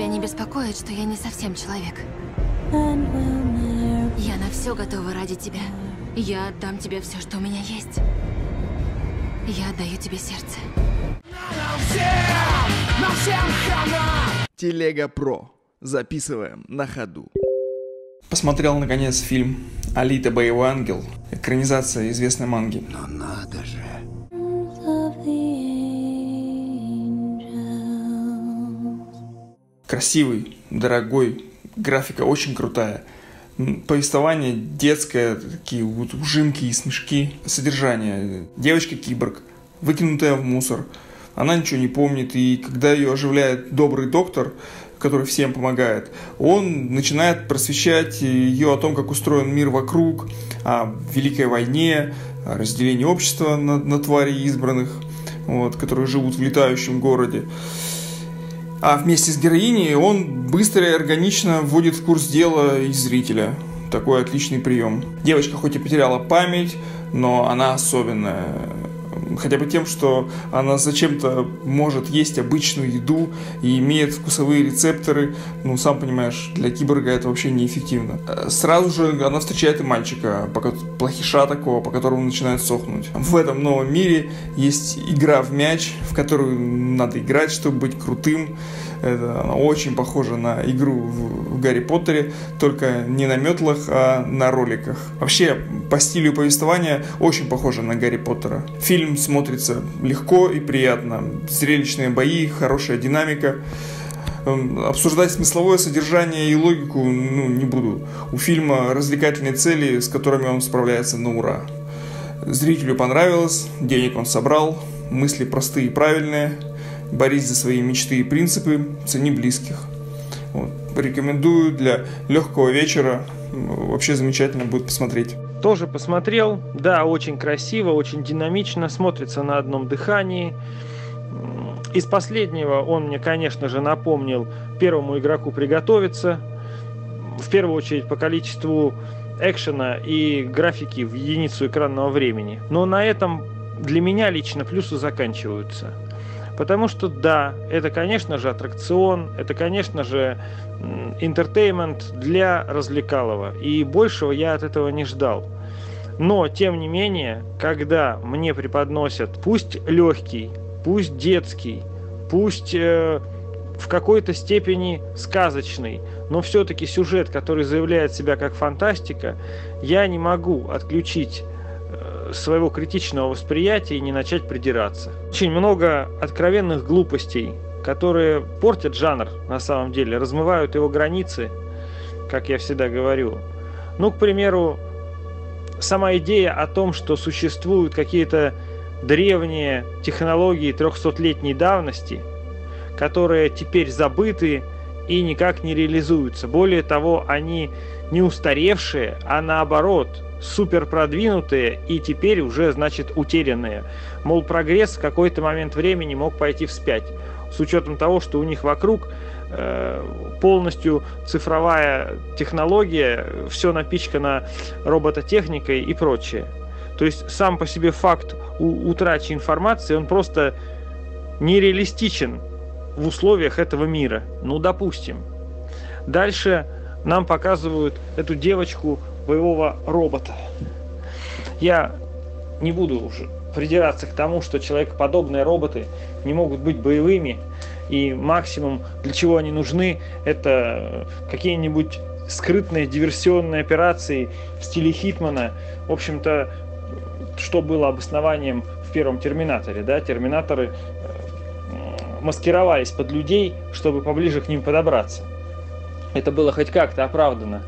тебя не беспокоит, что я не совсем человек? Я на все готова ради тебя. Я отдам тебе все, что у меня есть. Я отдаю тебе сердце. Телега Про. Записываем на ходу. Посмотрел, наконец, фильм «Алита. Боевой ангел». Экранизация известной манги. Но надо же. Красивый, дорогой, графика очень крутая. Повествование детское, такие вот ужимки и смешки. Содержание. Девочка-киборг, выкинутая в мусор. Она ничего не помнит, и когда ее оживляет добрый доктор, который всем помогает, он начинает просвещать ее о том, как устроен мир вокруг, о Великой войне, о разделении общества на, на твари избранных, вот, которые живут в летающем городе. А вместе с героиней он быстро и органично вводит в курс дела и зрителя. Такой отличный прием. Девочка хоть и потеряла память, но она особенная. Хотя бы тем, что она зачем-то может есть обычную еду и имеет вкусовые рецепторы. Ну, сам понимаешь, для киборга это вообще неэффективно. Э, Сразу же она встречает и мальчика, плохиша такого, по которому начинает сохнуть. В этом новом мире есть игра в мяч, в которую надо играть, чтобы быть крутым. Это она очень похожа на игру в, в Гарри Поттере, только не на метлах, а на роликах. Вообще, по стилю повествования очень похоже на Гарри Поттера. Фильм смотрится легко и приятно. Зрелищные бои, хорошая динамика. Эм, Обсуждать смысловое содержание и логику ну, не буду. У фильма развлекательные цели, с которыми он справляется на ура. Зрителю понравилось, денег он собрал, мысли простые и правильные. Борись за свои мечты и принципы, цени близких. Вот. Рекомендую для легкого вечера. Вообще замечательно будет посмотреть. Тоже посмотрел. Да, очень красиво, очень динамично, смотрится на одном дыхании. Из последнего он мне, конечно же, напомнил первому игроку приготовиться. В первую очередь по количеству экшена и графики в единицу экранного времени. Но на этом для меня лично плюсы заканчиваются. Потому что да, это, конечно же, аттракцион, это, конечно же, интертеймент для развлекалова. И большего я от этого не ждал. Но, тем не менее, когда мне преподносят, пусть легкий, пусть детский, пусть э, в какой-то степени сказочный, но все-таки сюжет, который заявляет себя как фантастика, я не могу отключить своего критичного восприятия и не начать придираться. Очень много откровенных глупостей, которые портят жанр на самом деле, размывают его границы, как я всегда говорю. Ну, к примеру, сама идея о том, что существуют какие-то древние технологии 300-летней давности, которые теперь забыты и никак не реализуются. Более того, они не устаревшие, а наоборот, супер продвинутые и теперь уже, значит, утерянные. Мол, прогресс в какой-то момент времени мог пойти вспять. С учетом того, что у них вокруг э, полностью цифровая технология, все напичкано робототехникой и прочее. То есть сам по себе факт у- утрачи информации, он просто нереалистичен в условиях этого мира. Ну, допустим. Дальше нам показывают эту девочку боевого робота. Я не буду уже придираться к тому, что человекоподобные роботы не могут быть боевыми, и максимум, для чего они нужны, это какие-нибудь скрытные диверсионные операции в стиле Хитмана. В общем-то, что было обоснованием в первом Терминаторе, да, Терминаторы э, маскировались под людей, чтобы поближе к ним подобраться. Это было хоть как-то оправдано.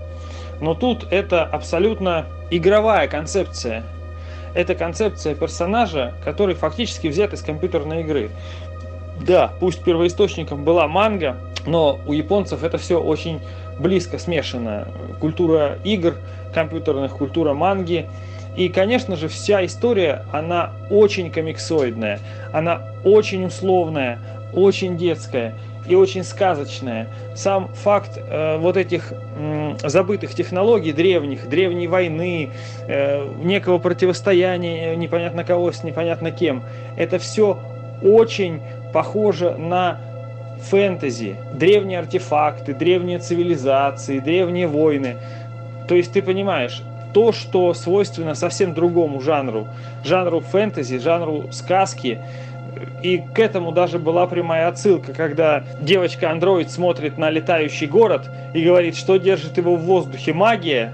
Но тут это абсолютно игровая концепция. Это концепция персонажа, который фактически взят из компьютерной игры. Да, пусть первоисточником была манга, но у японцев это все очень близко смешано. Культура игр компьютерных, культура манги. И, конечно же, вся история, она очень комиксоидная, она очень условная, очень детская и очень сказочная. Сам факт э, вот этих м, забытых технологий древних, древней войны, э, некого противостояния непонятно кого с непонятно кем, это все очень похоже на фэнтези, древние артефакты, древние цивилизации, древние войны. То есть ты понимаешь, то, что свойственно совсем другому жанру, жанру фэнтези, жанру сказки, и к этому даже была прямая отсылка, когда девочка-андроид смотрит на летающий город и говорит, что держит его в воздухе магия.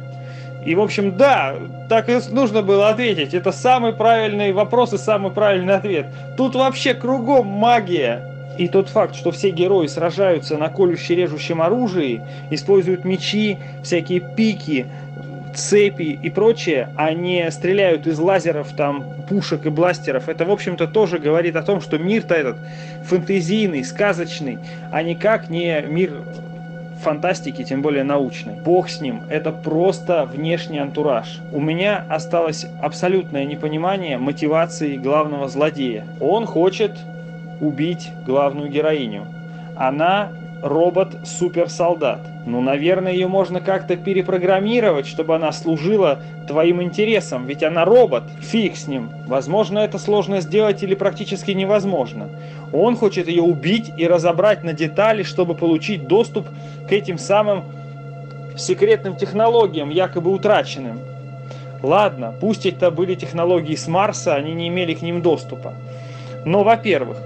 И, в общем, да, так и нужно было ответить. Это самый правильный вопрос и самый правильный ответ. Тут вообще кругом магия. И тот факт, что все герои сражаются на колюще-режущем оружии, используют мечи, всякие пики, цепи и прочее, а не стреляют из лазеров, там, пушек и бластеров, это, в общем-то, тоже говорит о том, что мир-то этот фэнтезийный, сказочный, а никак не мир фантастики, тем более научной. Бог с ним, это просто внешний антураж. У меня осталось абсолютное непонимание мотивации главного злодея. Он хочет убить главную героиню. Она робот-суперсолдат. Ну, наверное, ее можно как-то перепрограммировать, чтобы она служила твоим интересам, ведь она робот. Фиг с ним. Возможно, это сложно сделать или практически невозможно. Он хочет ее убить и разобрать на детали, чтобы получить доступ к этим самым секретным технологиям, якобы утраченным. Ладно, пусть это были технологии с Марса, они не имели к ним доступа. Но, во-первых,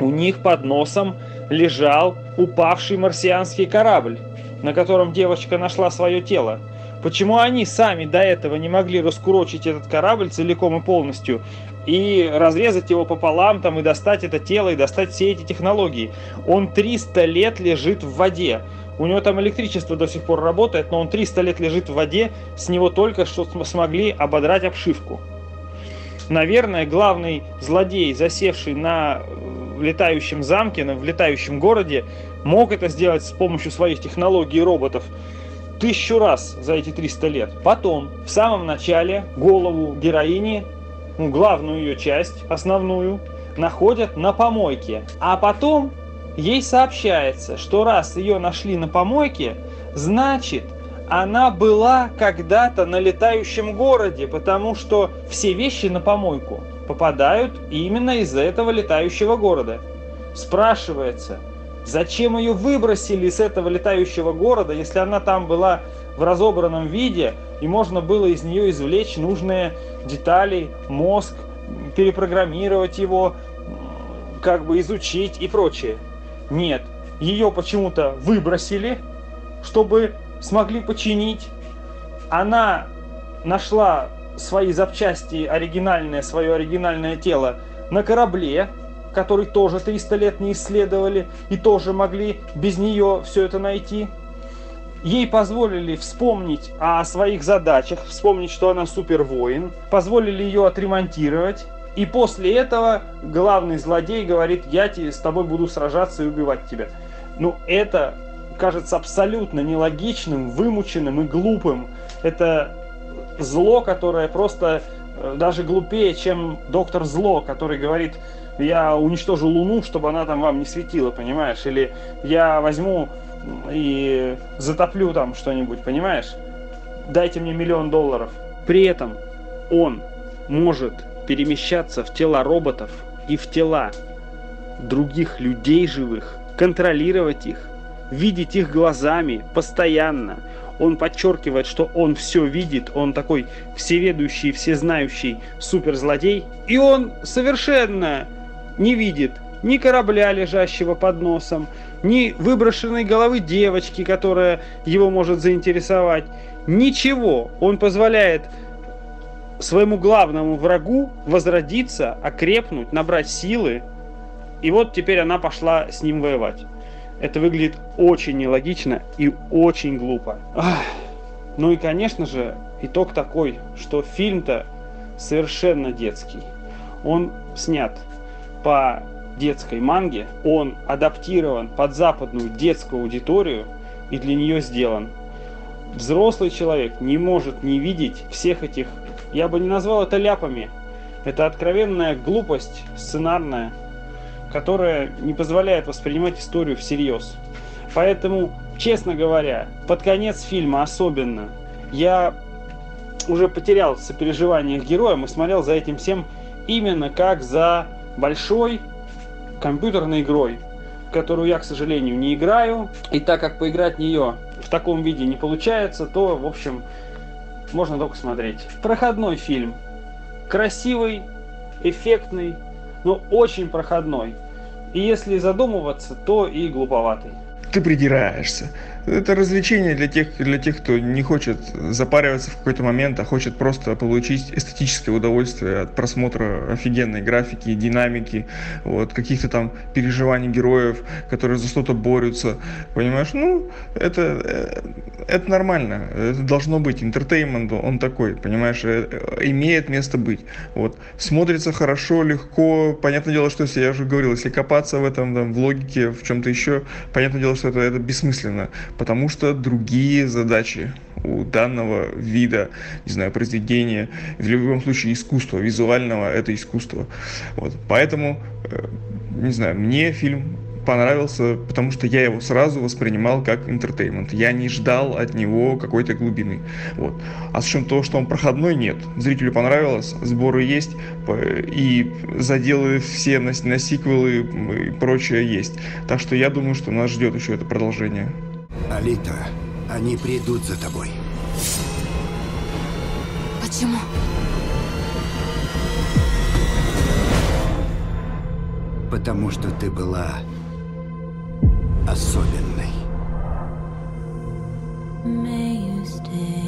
у них под носом лежал упавший марсианский корабль, на котором девочка нашла свое тело. Почему они сами до этого не могли раскурочить этот корабль целиком и полностью и разрезать его пополам там и достать это тело и достать все эти технологии? Он 300 лет лежит в воде. У него там электричество до сих пор работает, но он 300 лет лежит в воде, с него только что смогли ободрать обшивку. Наверное, главный злодей, засевший на э, летающем замке, в летающем городе, мог это сделать с помощью своих технологий и роботов тысячу раз за эти 300 лет. Потом, в самом начале, голову героини, ну, главную ее часть, основную, находят на помойке. А потом ей сообщается, что раз ее нашли на помойке, значит, она была когда-то на летающем городе, потому что все вещи на помойку попадают именно из этого летающего города. Спрашивается, Зачем ее выбросили с этого летающего города, если она там была в разобранном виде, и можно было из нее извлечь нужные детали, мозг, перепрограммировать его, как бы изучить и прочее. Нет, ее почему-то выбросили, чтобы смогли починить. Она нашла свои запчасти оригинальное, свое оригинальное тело на корабле, который тоже 300 лет не исследовали и тоже могли без нее все это найти. Ей позволили вспомнить о своих задачах, вспомнить, что она супервоин, позволили ее отремонтировать. И после этого главный злодей говорит, я с тобой буду сражаться и убивать тебя. Ну, это кажется абсолютно нелогичным, вымученным и глупым. Это зло, которое просто даже глупее, чем доктор Зло, который говорит, я уничтожу Луну, чтобы она там вам не светила, понимаешь? Или я возьму и затоплю там что-нибудь, понимаешь? Дайте мне миллион долларов. При этом он может перемещаться в тела роботов и в тела других людей живых, контролировать их, видеть их глазами постоянно. Он подчеркивает, что он все видит, он такой всеведущий, всезнающий суперзлодей. И он совершенно не видит ни корабля, лежащего под носом, ни выброшенной головы девочки, которая его может заинтересовать. Ничего. Он позволяет своему главному врагу возродиться, окрепнуть, набрать силы. И вот теперь она пошла с ним воевать. Это выглядит очень нелогично и очень глупо. Ах. Ну и, конечно же, итог такой, что фильм-то совершенно детский. Он снят по детской манге, он адаптирован под западную детскую аудиторию и для нее сделан. Взрослый человек не может не видеть всех этих, я бы не назвал это ляпами, это откровенная глупость сценарная, которая не позволяет воспринимать историю всерьез. Поэтому, честно говоря, под конец фильма особенно, я уже потерял сопереживание героям и смотрел за этим всем именно как за большой компьютерной игрой, которую я, к сожалению, не играю. И так как поиграть в нее в таком виде не получается, то, в общем, можно только смотреть. Проходной фильм. Красивый, эффектный, но очень проходной. И если задумываться, то и глуповатый. Ты придираешься. Это развлечение для тех, для тех, кто не хочет запариваться в какой-то момент, а хочет просто получить эстетическое удовольствие от просмотра офигенной графики, динамики, вот, каких-то там переживаний героев, которые за что-то борются. Понимаешь? Ну, это, э, это нормально. Это должно быть. Интертеймент, он такой, понимаешь, э, имеет место быть. Вот. Смотрится хорошо, легко. Понятное дело, что если я уже говорил, если копаться в этом, там, в логике, в чем-то еще, понятное дело, что это, это бессмысленно потому что другие задачи у данного вида, не знаю, произведения, в любом случае искусства, визуального это искусство. Вот. Поэтому, э, не знаю, мне фильм понравился, потому что я его сразу воспринимал как интертеймент. Я не ждал от него какой-то глубины. Вот. А с учетом того, что он проходной, нет. Зрителю понравилось, сборы есть, и заделы все на, на сиквелы и прочее есть. Так что я думаю, что нас ждет еще это продолжение. Алита, они придут за тобой. Почему? Потому что ты была особенной. May you stay